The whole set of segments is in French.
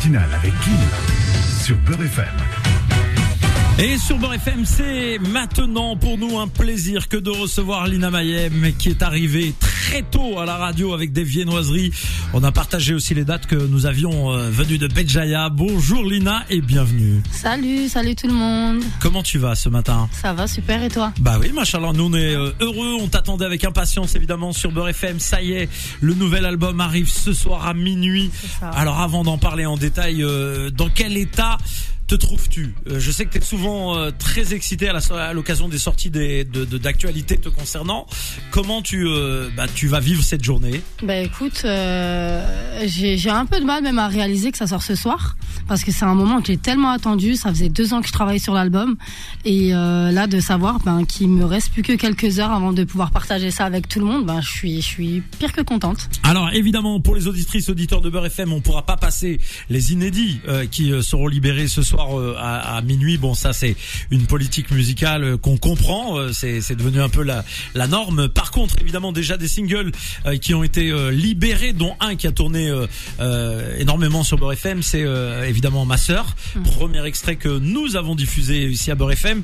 matinale avec Kim sur Beurre FM. Et sur Beurre FM, c'est maintenant pour nous un plaisir que de recevoir Lina Mayem qui est arrivée très tôt à la radio avec des viennoiseries. On a partagé aussi les dates que nous avions euh, venues de Béjaïa. Bonjour Lina et bienvenue. Salut, salut tout le monde. Comment tu vas ce matin? Ça va super et toi? Bah oui, machallah, nous on est euh, heureux, on t'attendait avec impatience évidemment sur Beurre FM. Ça y est, le nouvel album arrive ce soir à minuit. Alors avant d'en parler en détail, euh, dans quel état te trouves-tu Euh, Je sais que tu es souvent euh, très excité à l'occasion des sorties des- de de- d'actualités te concernant. Comment tu, euh, bah, tu vas vivre cette journée? Bah écoute, euh, j'ai un peu de mal même à réaliser que ça sort ce soir parce que c'est un moment que j'ai tellement attendu. Ça faisait deux ans que je travaillais sur l'album et euh, là de savoir ben, qu'il me reste plus que quelques heures avant de pouvoir partager ça avec tout le monde, ben je suis je suis pire que contente. Alors évidemment, pour les auditrices auditeurs de Beurre FM, on pourra pas passer les inédits qui seront libérés ce soir euh, à, à minuit. Bon, ça c'est une politique musicale euh, qu'on comprend. euh, c'est c'est devenu un peu la, la norme. Par contre, évidemment, déjà des singles qui ont été libérés, dont un qui a tourné énormément sur Beurre FM, c'est évidemment Ma Sœur. Premier extrait que nous avons diffusé ici à Beurre FM.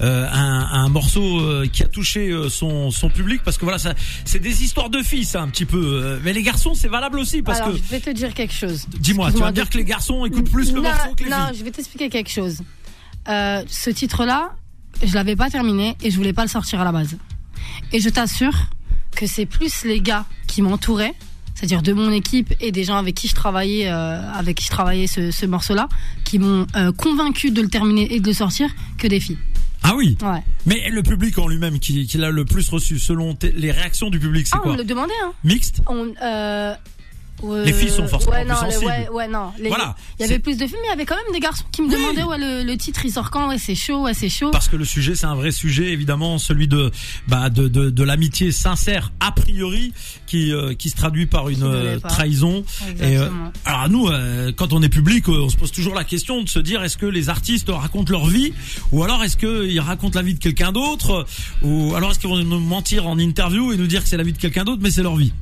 Euh, un, un morceau euh, qui a touché euh, son, son public parce que voilà ça c'est des histoires de filles ça un petit peu mais les garçons c'est valable aussi parce Alors que je vais te dire quelque chose. dis-moi tu vas dire que les garçons écoutent plus le non, morceau que les non, filles je vais t'expliquer quelque chose. Euh, ce titre-là, je l'avais pas terminé et je voulais pas le sortir à la base. Et je t'assure que c'est plus les gars qui m'entouraient, c'est-à-dire de mon équipe et des gens avec qui je travaillais, euh, avec qui je travaillais ce, ce morceau-là, qui m'ont euh, convaincu de le terminer et de le sortir, que des filles. ah oui Ouais. mais le public en lui-même qui, qui l'a le plus reçu selon les réactions du public c'est Ah, on quoi me le demandait, hein. mixte On, euh, euh, Les filles sont forcément ouais, plus non, les- sensibles. Ouais, ouais, non. Les- Voilà, Il y avait plus de filles, mais il y avait quand même des garçons qui me Oui. demandaient ouais, le, le titre il sort quand? Ouais, c'est chaud, ouais, c'est chaud. parce que le sujet c'est un vrai sujet évidemment celui de bah de de, de l'amitié sincère a priori qui euh, qui se traduit par une euh, trahison et euh, Exactement. alors nous euh, quand on est public on se pose toujours la question de se dire est-ce que les artistes racontent leur vie? Ou alors est-ce que ils racontent la vie de quelqu'un d'autre? Ou alors est-ce qu'ils vont nous mentir en interview et nous dire que c'est la vie de quelqu'un d'autre mais c'est leur vie?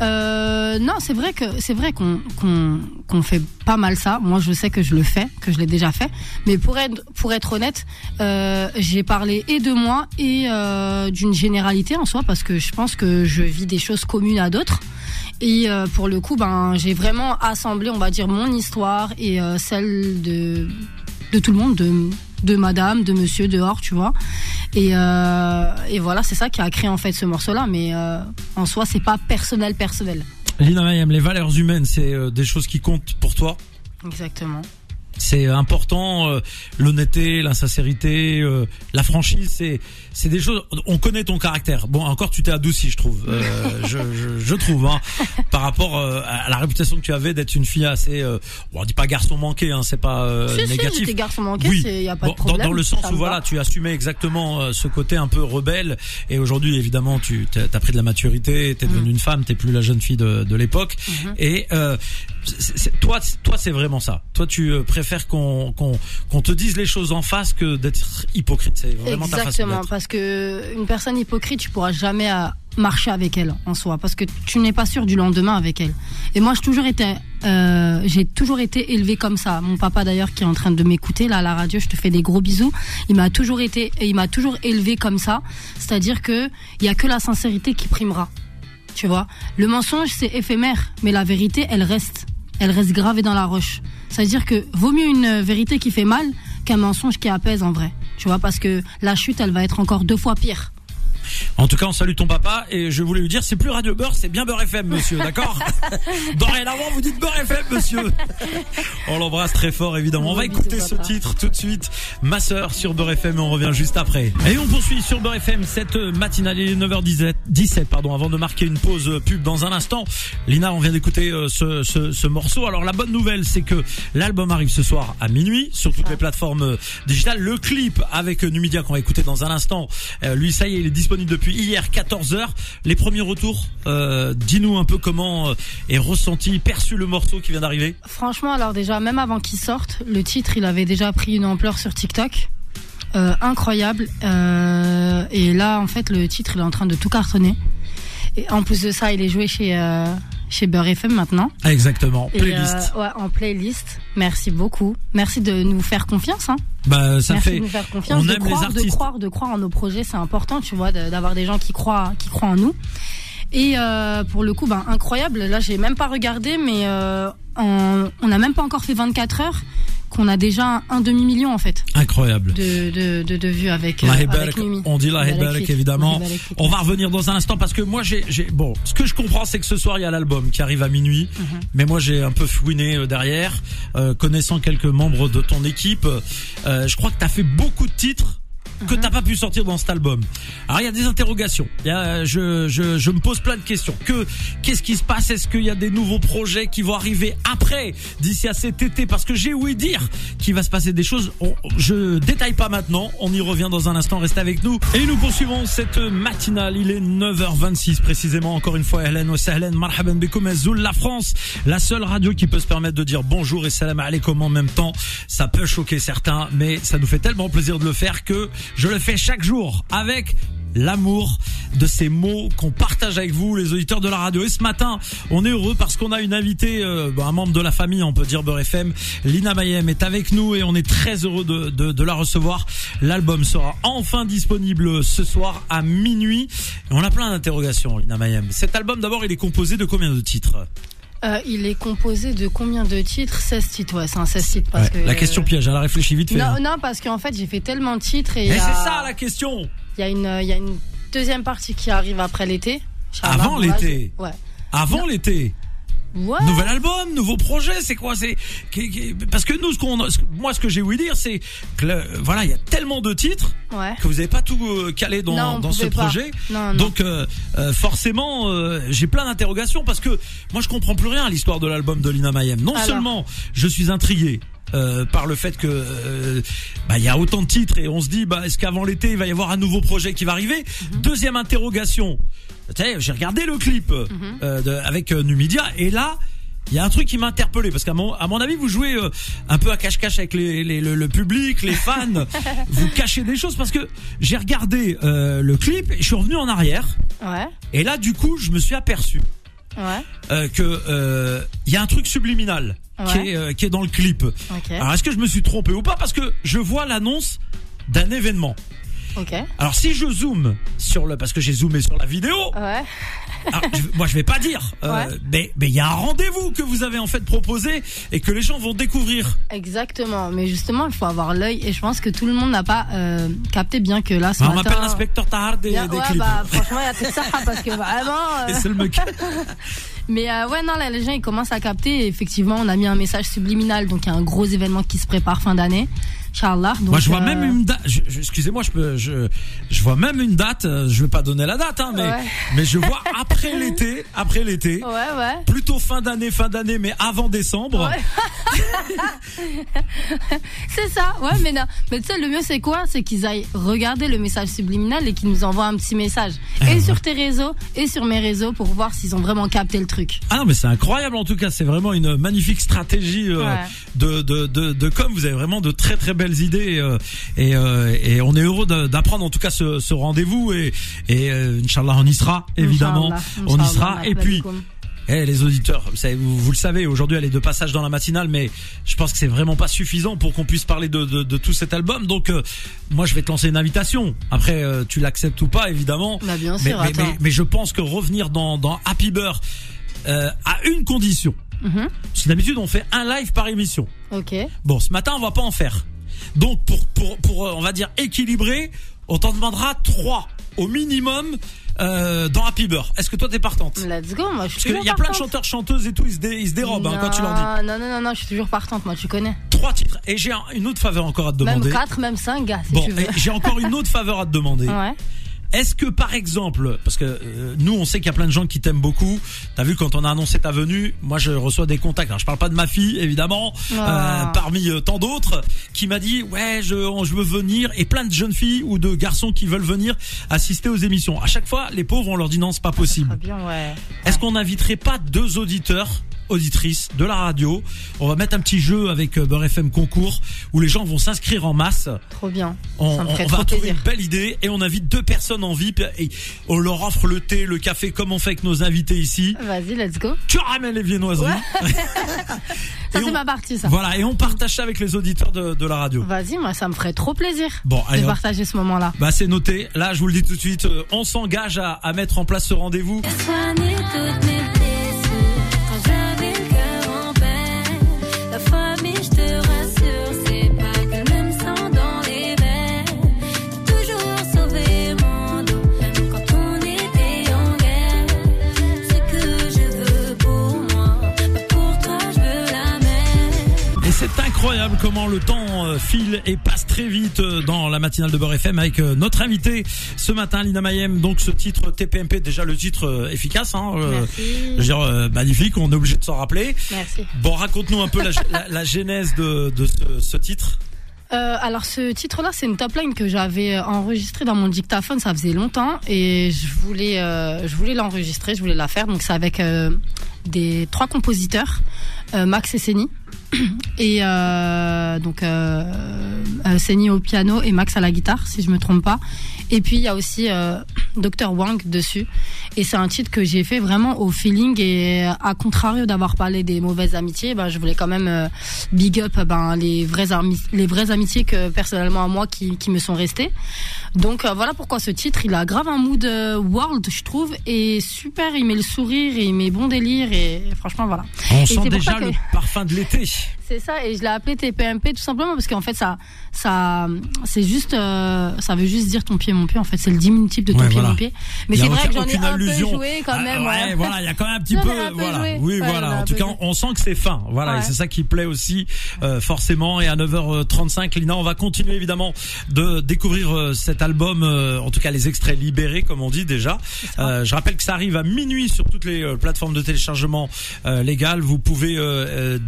Euh, non, c'est vrai que c'est vrai qu'on fait pas mal ça. Moi, je sais que je le fais, que je l'ai déjà fait. Mais pour être honnête, euh, j'ai parlé et de moi et euh, d'une généralité en soi parce que je pense que je vis des choses communes à d'autres. Et euh, pour le coup, ben j'ai vraiment assemblé, on va dire, mon histoire et celle de tout le monde, de madame, de monsieur dehors, tu vois. Et, et voilà, c'est ça qui a créé en fait ce morceau-là. Mais en soi, c'est pas personnel, personnel. Lina Mayem les valeurs humaines c'est euh, des choses qui comptent pour toi Exactement. C'est important euh, l'honnêteté la sincérité euh, la franchise c'est c'est des choses on connaît ton caractère bon encore tu t'es adouci je trouve euh, je, je, je trouve hein, par rapport euh, à la réputation que tu avais d'être une fille assez euh, bon, on dit pas garçon manqué hein, c'est pas euh, si, si, négatif j'étais garçon manqué, Oui. y a pas de problème. Dans, dans le sens où voilà, tu assumais exactement ce côté un peu rebelle et aujourd'hui évidemment tu as pris de la maturité, t'es devenue une femme, t'es plus la jeune fille de, de l'époque Mhm. et euh, c'est- c'est- toi toi c'est vraiment ça. Toi tu euh, qu'on te dise les choses en face que d'être hypocrite, c'est vraiment ta façon Exactement, parce que une personne hypocrite, tu pourras jamais euh, marcher avec elle en soi, parce que tu n'es pas sûr du lendemain avec elle. Et moi, j'ai toujours été, euh, j'ai toujours été élevée comme ça. Mon papa d'ailleurs, qui est en train de m'écouter là à la radio, je te fais des gros bisous. Il m'a toujours été, et il m'a toujours élevée comme ça. C'est-à-dire que il y a que la sincérité qui primera. Tu vois, le mensonge c'est éphémère, mais la vérité, elle reste, elle reste gravée dans la roche. C'est-à-dire que vaut mieux une vérité qui fait mal qu'un mensonge qui apaise en vrai. Tu vois, parce que la chute, elle va être encore deux fois pire. En tout cas, on salue ton papa et je voulais lui dire c'est plus Radio Beurre, c'est bien Beurre FM monsieur, d'accord Dorénavant, vous dites Beurre FM monsieur. On l'embrasse très fort évidemment. On va écouter ce papa. titre tout de suite. Ma sœur sur Beurre FM et on revient juste après. Et on poursuit sur Beurre FM cette matinale il est 9h17 17 pardon avant de marquer une pause pub dans un instant. Lina, on vient d'écouter euh, ce, ce, ce morceau. Alors la bonne nouvelle c'est que l'album arrive ce soir à minuit sur toutes les plateformes euh, digitales. Le clip avec Numidia qu'on va écouter dans un instant. euh, lui ça y est, il est disponible depuis hier 14h. Les premiers retours, euh, dis-nous un peu comment euh, est ressenti, perçu le morceau qui vient d'arriver. Franchement, alors déjà, même avant qu'il sorte, le titre, il avait déjà pris une ampleur sur TikTok. Euh, incroyable. Et là, en fait, le titre, il est en train de tout cartonner. Et en plus de ça, il est joué chez, chez Beurre FM maintenant. Exactement. Playlist. euh, ouais, en playlist. Merci beaucoup. Merci de nous faire confiance. Hein. Bah, ça Merci fait. de nous faire confiance, on de aime les croire, de artistes. croire, de croire en nos projets, c'est important, tu vois, de- d'avoir des gens qui croient, qui croient en nous. Et euh, pour le coup, ben incroyable. Là, j'ai même pas regardé, mais euh, en- on n'a même pas encore fait 24 heures qu'on a déjà un demi million en fait Incroyable. de de, de, de vues avec, euh, La avec Mimi. on dit la Fik. évidemment. La. On va revenir dans un instant parce que moi j'ai j'ai bon ce que je comprends c'est que ce soir il y a l'album qui arrive à minuit Mhm. mais moi j'ai un peu fouiné euh, derrière euh, connaissant quelques membres de ton équipe euh, je crois que tu as fait beaucoup de titres que t'as pas pu sortir dans cet album. Alors il y a des interrogations. Y a, je, je, je me pose plein de questions. Que qu'est-ce qui se passe? Est-ce qu'il y a des nouveaux projets qui vont arriver après, d'ici à cet été? Parce que j'ai ouï dire qu'il va se passer des choses. On- je détaille pas maintenant. On y revient dans un instant. Restez avec nous. Et nous poursuivons cette matinale. Il est 9h26 précisément. Encore une fois, Helen wa sahlan, marhaban bikoum Azul, la France, la seule radio qui peut se permettre de dire bonjour et salam alaikum en même temps. Ça peut choquer certains, mais ça nous fait tellement plaisir de le faire que je le fais chaque jour avec l'amour de ces mots qu'on partage avec vous, les auditeurs de la radio. Et ce matin, on est heureux parce qu'on a une invitée, euh, un membre de la famille, on peut dire Beurre FM. Lina Mayem est avec nous et on est très heureux de, de, la recevoir. L'album sera enfin disponible ce soir à minuit. On a plein d'interrogations, Lina Mayem. Cet album, d'abord, il est composé de combien de titres? Euh, il est composé de combien de titres? 16 titres, ouais, c'est un 16 titres. Parce Ouais, que, La question piège, elle a réfléchi vite fait. Non, hein. non, parce qu'en fait, j'ai fait tellement de titres et Et y c'est a- ça la question Il y a une, il y a une deuxième partie qui arrive après l'été. Avant l'été. Ouais. Avant l'été Nouvel album, nouveau projet, c'est quoi C'est parce que nous, ce qu'on, moi, ce que j'ai ouï dire, c'est que le- voilà, il y a tellement de titres Ouais. que vous n'avez pas tout euh, calé dans, Non, dans ce projet. Non, non. Donc euh, euh, forcément, euh, j'ai plein d'interrogations parce que moi, je comprends plus rien à l'histoire de l'album de Lina Mayem. Non Alors. seulement je suis intrigué. Euh, par le fait que euh, bah, il y a autant de titres et on se dit bah est-ce qu'avant l'été il va y avoir un nouveau projet qui va arriver? Mhm. deuxième interrogation j'ai regardé le clip Mhm. euh, de- avec euh, Numidia et là il y a un truc qui m'a interpellé parce qu'à mon, à mon avis vous jouez euh, un peu à cache-cache avec les, les- le, le public, les fans, vous cachez des choses parce que j'ai regardé euh, le clip et je suis revenu en arrière Ouais. et là du coup je me suis aperçu Ouais. euh, que euh, il y a un truc subliminal qui, est, euh, qui est dans le clip. Alors est-ce que je me suis trompé ou pas? Parce que je vois l'annonce d'un événement. Ok. Alors si je zoome sur le parce que j'ai zoomé sur la vidéo, Ouais. alors, je- moi je vais pas dire euh, Ouais. mais mais il y a un rendez-vous que vous avez en fait proposé et que les gens vont découvrir. Exactement. Mais justement, il faut avoir l'œil et je pense que tout le monde n'a pas euh, capté bien que là, ce Ah, on m'appelle l'inspecteur Tahar des, Bien- des ouais, clips. bah, franchement, il y a tout ça parce que vraiment. euh, Et c'est le mec. Mais euh, ouais, non, là, les gens ils commencent à capter. Et effectivement, on a mis un message subliminal, donc il y a un gros événement qui se prépare fin d'année, Inch'Allah. Moi, je vois euh, même une date. Excusez-moi, je peux. Je, je vois même une date. euh, Je vais pas donner la date, hein, mais Ouais. mais je vois après l'été, après l'été, Ouais, ouais. plutôt fin d'année, fin d'année, mais avant décembre. C'est ça, ouais, mais non. Mais tu sais, le mieux, c'est quoi? C'est qu'ils aillent regarder le message subliminal et qu'ils nous envoient un petit message. Ah Et sur tes réseaux, et sur mes réseaux, pour voir s'ils ont vraiment capté le truc. Ah non, mais c'est incroyable en tout cas. C'est vraiment une magnifique stratégie euh, de, de de de com. Vous avez vraiment de très très belles idées euh, et euh, et on est heureux d'apprendre en tout cas ce, ce rendez-vous et et euh, Inch'Allah on y sera évidemment. On y sera et puis. Eh les auditeurs, vous, savez, vous, vous le savez, aujourd'hui elle est de passage dans la matinale, mais je pense que c'est vraiment pas suffisant pour qu'on puisse parler de, de, de tout cet album. Donc euh, moi je vais te lancer une invitation. Après euh, tu l'acceptes ou pas évidemment. Bah, bien mais, sûr, mais, attends. mais, mais je pense que revenir dans, dans Happy euh, à une condition. Parce que d'habitude on fait un live par émission. Ok. Bon ce matin on va pas en faire. Donc pour pour pour euh, on va dire équilibrer, on t'en demandera trois au minimum euh, dans Happy Beurre. Est-ce que toi t'es partante? Let's go, moi je suis parce qu'il y a plein de chanteurs, chanteuses et tout, ils se, dé- ils se dérobent hein, quand tu leur dis. Non, non, non, non, je suis toujours partante, moi, tu connais. Trois titres. Et j'ai un- une autre faveur encore à te demander. Même 4, même 5, gars, si bon, j'ai encore une autre faveur à te demander. Ouais. Est-ce que par exemple, parce que euh, nous on sait qu'il y a plein de gens qui t'aiment beaucoup. T'as vu quand on a annoncé ta venue, moi je reçois des contacts. Alors je parle pas de ma fille évidemment, Ah. euh, parmi euh, tant d'autres, qui m'a dit ouais je je veux venir et plein de jeunes filles ou de garçons qui veulent venir assister aux émissions. À chaque fois les pauvres on leur dit non c'est pas possible. ouais. Est-ce qu'on n'inviterait pas deux auditeurs auditrice de la radio. On va mettre un petit jeu avec euh, Beurre FM concours où les gens vont s'inscrire en masse. Trop bien. On, ça me ferait on va trop trouver plaisir. une belle idée et on invite deux personnes en VIP et on leur offre le thé, le café comme on fait avec nos invités ici. Vas-y, let's go. Tu ramènes les viennoiseries. Ça, Et c'est ma partie, ça. Voilà, et on partage ça avec les auditeurs de, de la radio. Vas-y, moi, ça me ferait trop plaisir Bon, allez, de partager ce moment-là. Bah c'est noté. Là, je vous le dis tout de suite, euh, on s'engage à, à mettre en place ce rendez-vous. Incroyable comment le temps euh, file et passe très vite euh, dans la matinale de Beurre FM avec euh, notre invité ce matin, Lina Mayem. Donc ce titre TPMP, déjà le titre efficace, hein, euh, Merci. je veux dire, euh, magnifique, on est obligé de s'en rappeler. Merci. Bon, raconte-nous un peu la, la- la genèse de, de ce, ce titre. Euh, alors ce titre-là, c'est une top line que j'avais enregistrée dans mon dictaphone, ça faisait longtemps et je voulais, euh, je voulais l'enregistrer, je voulais la faire. Donc c'est avec euh, des trois compositeurs, Max et Seni. Et euh, donc euh, euh, Seni au piano et Max à la guitare, si je me trompe pas. Et puis il y a aussi euh, Dr Wang dessus. Et c'est un titre que j'ai fait vraiment au feeling et à contrario d'avoir parlé des mauvaises amitiés, ben je voulais quand même euh, big up ben les vraies les vraies amitiés que personnellement à moi qui, qui me sont restées. Donc euh, voilà pourquoi ce titre, il a grave un mood euh, world, je trouve, et super, il met le sourire, et il met bon délire, et franchement voilà. On sent déjà que- le parfum de l'été. C'est ça, et je l'ai appelé TPMP tout simplement parce qu'en fait ça, ça, c'est juste, euh, ça veut juste dire ton pied mon pied. En fait, c'est le diminutif de ton Ouais, pied voilà. Mais c'est vrai que j'en ai un allusion. peu joué quand Ah, même. ouais, ouais. voilà, il y a quand même un petit peu, voilà. joué. Oui, Ouais, voilà. En tout cas, joué. on sent que c'est fin. Voilà, et c'est ça qui plaît aussi, euh, forcément. Et à 9h35, Lina, on va continuer évidemment de découvrir euh, cet album, euh, en tout cas les extraits libérés, comme on dit déjà. Euh, je rappelle que ça arrive à minuit sur toutes les euh, plateformes de téléchargement euh, légales. Vous pouvez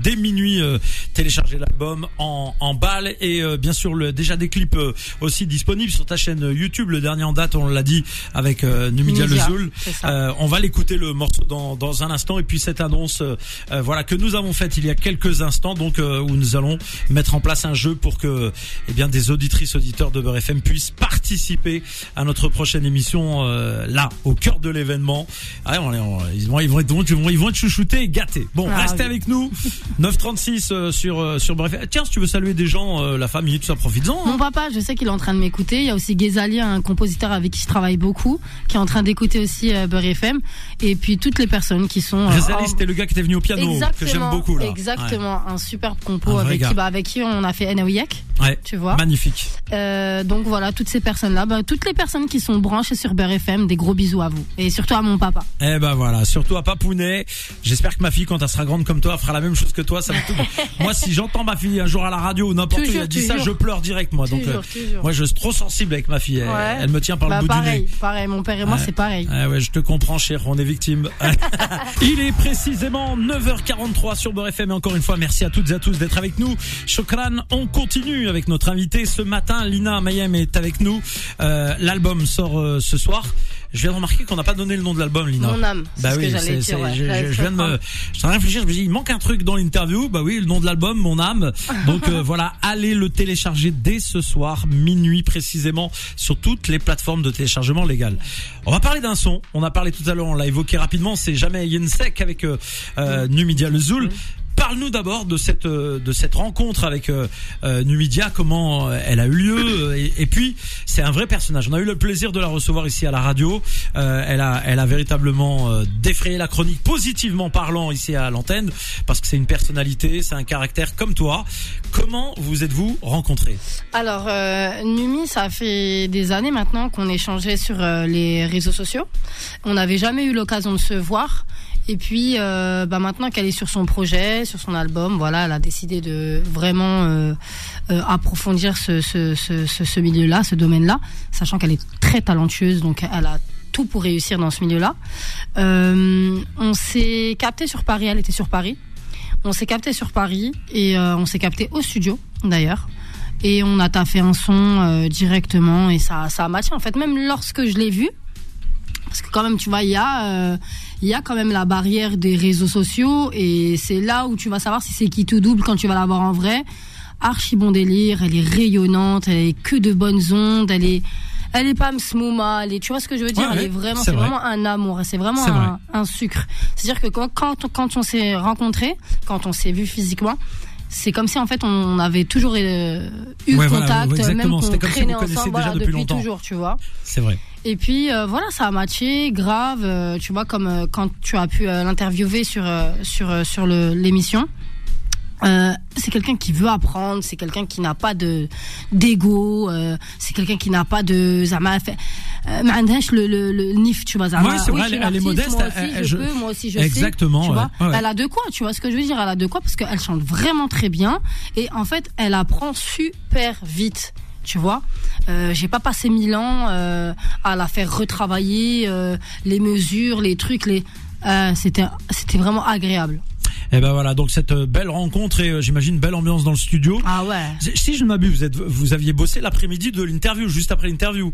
dès minuit euh, télécharger l'album en, en balle et euh, bien sûr le, déjà des clips aussi disponibles sur ta chaîne YouTube. Le dernier en date, on l'a dit avec euh, Numidia Le Numidia, Zoul. c'est ça. Euh, on va l'écouter le morceau dans, dans un instant et puis cette annonce euh, voilà que nous avons faite il y a quelques instants donc euh, où nous allons mettre en place un jeu pour que eh bien des auditrices auditeurs de Beurre FM puissent participer à notre prochaine émission euh, là au cœur de l'événement. Ah, on on- ils vont ils vont ils vont ils vont être chouchoutés et gâtés. Bon, Ah, restez oui. avec nous 936 euh, sur euh, sur Beurre FM. Tiens, si tu veux saluer des gens euh, la famille tout ça profites-en. hein. Mon papa, je sais qu'il est en train de m'écouter. Il y a aussi Ghezali, un compositeur avec qui je travaille beaucoup, qui est en train d'écouter aussi euh, Beurre FM. Et puis toutes les personnes qui sont. euh, Ghezali, en- c'était le gars qui était venu au piano que j'aime beaucoup là. Exactement, un superbe compo Un vrai avec gars. qui, bah, avec qui on a fait Ouais. Ouais. tu vois. Magnifique. Euh, donc voilà, toutes ces personnes-là, bah, toutes les personnes qui sont branchées sur Beurre FM, des gros bisous à vous. Et surtout à mon papa. Eh ben voilà, surtout à Papounet. J'espère que ma fille, quand elle sera grande comme toi, fera la même chose que toi. Ça me moi, si j'entends ma fille un jour à la radio ou n'importe où, elle dit ça, je pleure direct, moi. Donc, euh, moi, je suis trop sensible avec ma fille. Elle, Ouais. elle me tient par Bah, le bout pareil, du nez. Pareil, mon père et moi Ouais. c'est pareil. Ah ouais, je te comprends, cher. On est victime. Il est précisément 9h43 sur Beurre FM. Et encore une fois, merci à toutes et à tous d'être avec nous. Chokran, on continue avec notre invité ce matin. Lina Mayem est avec nous. Euh, L'album sort euh, ce soir. Je viens de remarquer qu'on n'a pas donné le nom de l'album, Lina. Mon âme, Bah oui, c'est- je, je- viens de me, je suis en train de réfléchir, je me dis, il manque un truc dans l'interview. Bah oui, le nom de l'album, mon âme. Donc euh, voilà, allez le télécharger dès ce soir, minuit précisément, sur toutes les plateformes de téléchargement légal. On va parler d'un son. On a parlé tout à l'heure, on l'a évoqué rapidement. C'est jamais Yensek avec euh, euh, Numidia le Zoul. Parle-nous d'abord de cette euh, de cette rencontre avec euh, euh, Numidia, comment euh, elle a eu lieu, et, puis c'est un vrai personnage. On a eu le plaisir de la recevoir ici à la radio. Euh, elle a elle a véritablement euh, défrayé la chronique positivement parlant ici à l'antenne parce que c'est une personnalité, c'est un caractère comme toi. Comment vous êtes-vous rencontrés? Alors, Numi, ça fait des années maintenant qu'on échangeait sur les réseaux sociaux. On n'avait jamais eu l'occasion de se voir. Et puis, euh, bah maintenant qu'elle est sur son projet, sur son album, voilà, elle a décidé de vraiment euh, euh, approfondir ce, ce, ce, ce, milieu-là, ce domaine-là, sachant qu'elle est très talentueuse, donc elle a tout pour réussir dans ce milieu-là. On s'est capté sur Paris, elle était sur Paris. On s'est capté sur Paris et on s'est capté au studio, d'ailleurs et on a taffé un son directement et ça ça a matché en fait même lorsque je l'ai vu parce que quand même, tu vois, il y a, euh, il y a quand même la barrière des réseaux sociaux et c'est là où tu vas savoir si c'est qui tout double quand tu vas la voir en vrai. Archi bon délire, elle est rayonnante, elle est que de bonnes ondes, elle est, elle est pas msmouma, elle est, tu vois ce que je veux dire, Ouais, elle est vraiment, c'est c'est vrai. vraiment un amour, c'est vraiment vrai. un, sucre. C'est-à-dire que quand, quand, on- quand on s'est rencontrés, quand on s'est vu physiquement, c'est comme si en fait on avait toujours euh, eu Ouais, voilà, contact, exactement. même qu'on si traînait connaissiez ensemble voilà, depuis depuis longtemps. toujours, tu vois. C'est vrai. Et puis euh, voilà, ça a matché, grave, euh, tu vois, comme euh, quand tu as pu l'interviewer sur, sur, sur l'émission. c'est quelqu'un qui veut apprendre, c'est quelqu'un qui n'a pas de d'ego, c'est quelqu'un qui n'a pas de zama le, le, le nif, tu vois zama. C'est vrai, oui, elle, elle est modeste, moi aussi, elle, je, moi aussi je exactement, tu vois. Elle a de quoi, tu vois ce que je veux dire, elle a de quoi parce qu'elle chante vraiment très bien et en fait, elle apprend super vite. Tu vois, euh, j'ai pas passé mille ans euh, à la faire retravailler euh, les mesures, les trucs, les. euh, c'était c'était vraiment agréable. Et ben voilà, donc cette belle rencontre et j'imagine belle ambiance dans le studio. Ah ouais. Si je ne m'abuse, vous vous aviez bossé l'après-midi de l'interview, juste après l'interview.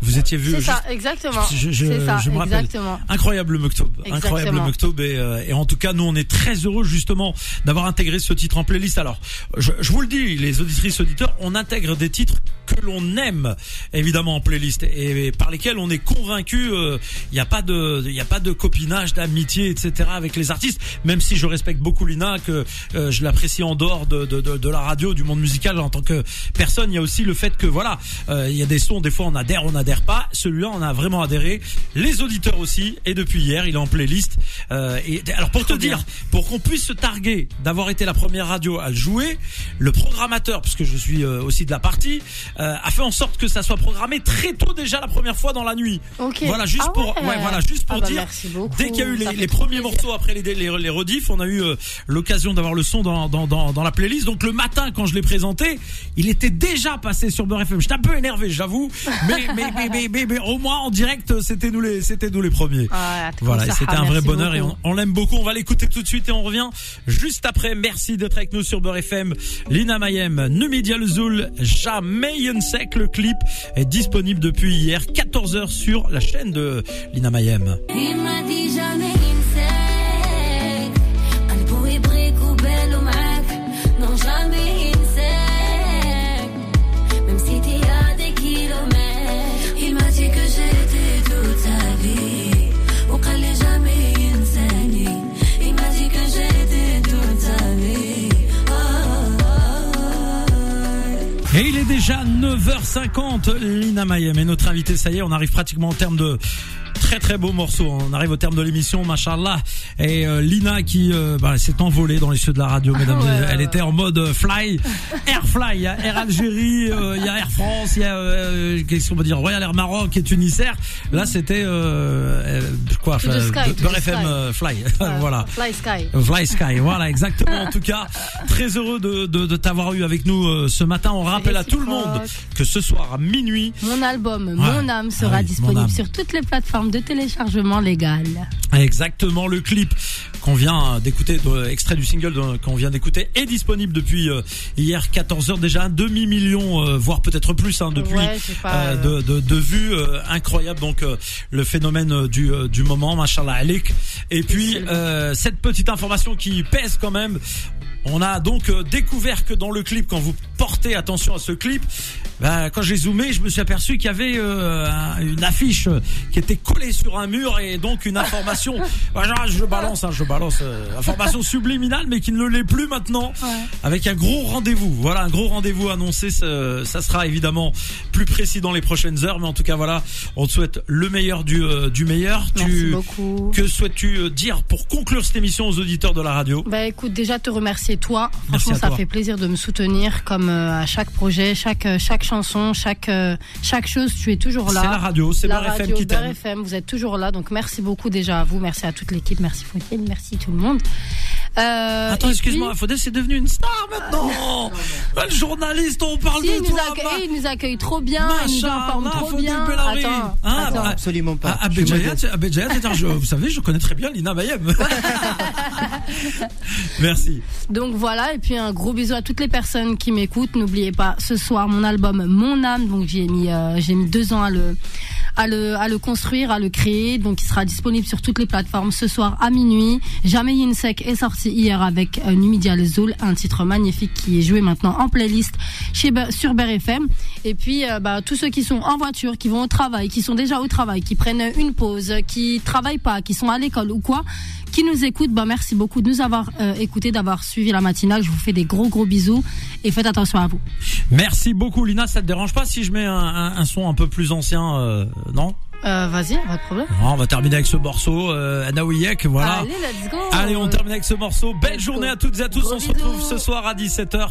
Vous étiez vu. C'est ça, exactement. Je- ça, je me rappelle. exactement. Incroyable le Muktob. Incroyable le. Muktob. Et, euh, et en tout cas, nous, on est très heureux justement d'avoir intégré ce titre en playlist. Alors, je, je vous le dis, les auditrices, auditeurs, on intègre des titres que l'on aime, évidemment, en playlist et, par lesquels on est convaincu. Il n'y a pas de, il a pas de copinage, d'amitié, etc. avec les artistes. Même si je respecte beaucoup Lina, que euh, je l'apprécie en dehors de, de, de, de la radio, du monde musical en tant que personne. Il y a aussi le fait que voilà, euh, il y a des sons, des fois on adhère, on n'adhère pas. Celui-là, on a vraiment adhéré. Les auditeurs aussi. Et depuis hier, il est en playlist. Euh, et alors pour te dire, pour qu'on puisse se targuer d'avoir été la première radio à le jouer, le programmateur, puisque je suis euh, aussi de la partie, euh, a fait en sorte que ça soit programmé très tôt déjà la première fois dans la nuit. Ok. Voilà, juste Ah pour, ouais. ouais, voilà, juste pour Ah bah dire. Dès qu'il y a eu les, les premiers plaisir. morceaux après les, les, les rediffs, on a eu euh, l'occasion d'avoir le son dans, dans, dans, dans la playlist. Donc le matin, quand je l'ai présenté, il était déjà passé sur Beurre FM. J'étais un peu énervé, j'avoue, mais, mais, mais, mais, mais, mais au moins en direct, c'était nous les, c'était nous les premiers. Ah, Voilà, c'était un vrai bonheur et on, on l'aime beaucoup. On va l'écouter tout de suite et on revient juste après. Merci d'être avec nous sur Beurre FM. Lina Mayem, Numidia le Zoul, Jamais sec. Le clip est disponible depuis hier, 14h sur la chaîne de Lina Mayem. Il m'a dit jamais déjà 9h50, Lina Mayem est notre invitée. Ça y est, on arrive pratiquement au terme de très très beau morceau. On arrive au terme de l'émission, machallah. Et euh, Lina qui euh, bah, s'est envolée dans les cieux de la radio, mesdames. Ouais, Elle ouais. était en mode euh, fly, Air Fly. Il y a Air Algérie, euh, il y a Air France, il y a euh, qu'est-ce qu'on peut dire, Royal Air Maroc et Tunisair. Là, c'était quoi, To sky, to FM sky. Fly. Voilà. Fly Sky. Fly Sky, voilà, exactement. En tout cas, très heureux de, de, de t'avoir eu avec nous euh, ce matin. On rappelle à tout le monde que ce soir à minuit, Mon album, Ouais. Mon âme, sera Ah oui, disponible âme. sur toutes les plateformes de téléchargement légal. exactement le clip qu'on vient d'écouter, extrait du single qu'on vient d'écouter, est disponible depuis euh, hier 14 heures déjà un demi million, euh, voire peut-être plus hein, depuis Ouais, j'ai pas, euh, de, de, de vues incroyable. Donc le phénomène du, du moment, machallah alik. Et puis euh, cette petite information qui pèse quand même. On a donc euh, découvert que dans le clip, quand vous portez attention à ce clip, bah, quand j'ai zoomé, je me suis aperçu qu'il y avait euh, un- une affiche euh, qui était collée sur un mur et donc une information. Je balance, hein, je balance euh, information subliminale, mais qui ne l'est plus maintenant, avec un gros rendez-vous. Voilà, un gros rendez-vous annoncé. Ça, ça sera évidemment plus précis dans les prochaines heures, mais en tout cas, voilà, on te souhaite le meilleur du euh, du meilleur. Merci tu, beaucoup. que souhaites-tu dire pour conclure cette émission aux auditeurs de la radio? Bah écoute, déjà te remercier toi. Franchement, ça toi. fait plaisir de me soutenir comme euh, à chaque projet, chaque euh, chaque chanson, chaque euh, chaque chose. Tu es toujours là. C'est la radio, c'est La radio, qui. FM, vous êtes toujours là. Donc merci beaucoup déjà à vous, merci à toute l'équipe, merci Fauteuil, merci tout le monde. Euh, Attends, excuse-moi, puis- Faudel, c'est devenu une star maintenant. Ah, Le journaliste, on parle Si, de il nous, toi. accueille, ma- il nous accueille trop bien, il nous informe trop bien. Attends, Ah, attends. bah, Absolument pas. Ah, à je- vous savez, je connais très bien Lina Mayem. Merci. Donc voilà, et puis un gros bisou à toutes les personnes qui m'écoutent. N'oubliez pas, ce soir, mon album Mon âme, donc j'ai mis, euh, j'ai mis deux ans à le, à le, construire, à le créer. Donc, il sera disponible sur toutes les plateformes ce soir à minuit. Jamais Yinsek est sorti hier avec euh, Numidial Zoul, un titre magnifique qui est joué maintenant en playlist chez, sur Beurre FM. Et puis, euh, bah, tous ceux qui sont en voiture, qui vont au travail, qui sont déjà au travail, qui prennent une pause, qui travaillent pas, qui sont à l'école ou quoi, qui nous écoutent, bah, merci beaucoup de nous avoir euh, écoutés, d'avoir suivi la matinale. Je vous fais des gros gros bisous et faites attention à vous. Merci beaucoup, Lina. Ça te dérange pas si je mets un, un- un son un peu plus ancien, euh, non? Euh, Vas-y, pas de problème. On va terminer avec ce morceau, euh, Anna Wiyek, voilà. Allez, let's go. Allez, on termine avec ce morceau. Belle Let's journée go. à toutes et à tous. Gros on se retrouve bisous. ce soir à 17h.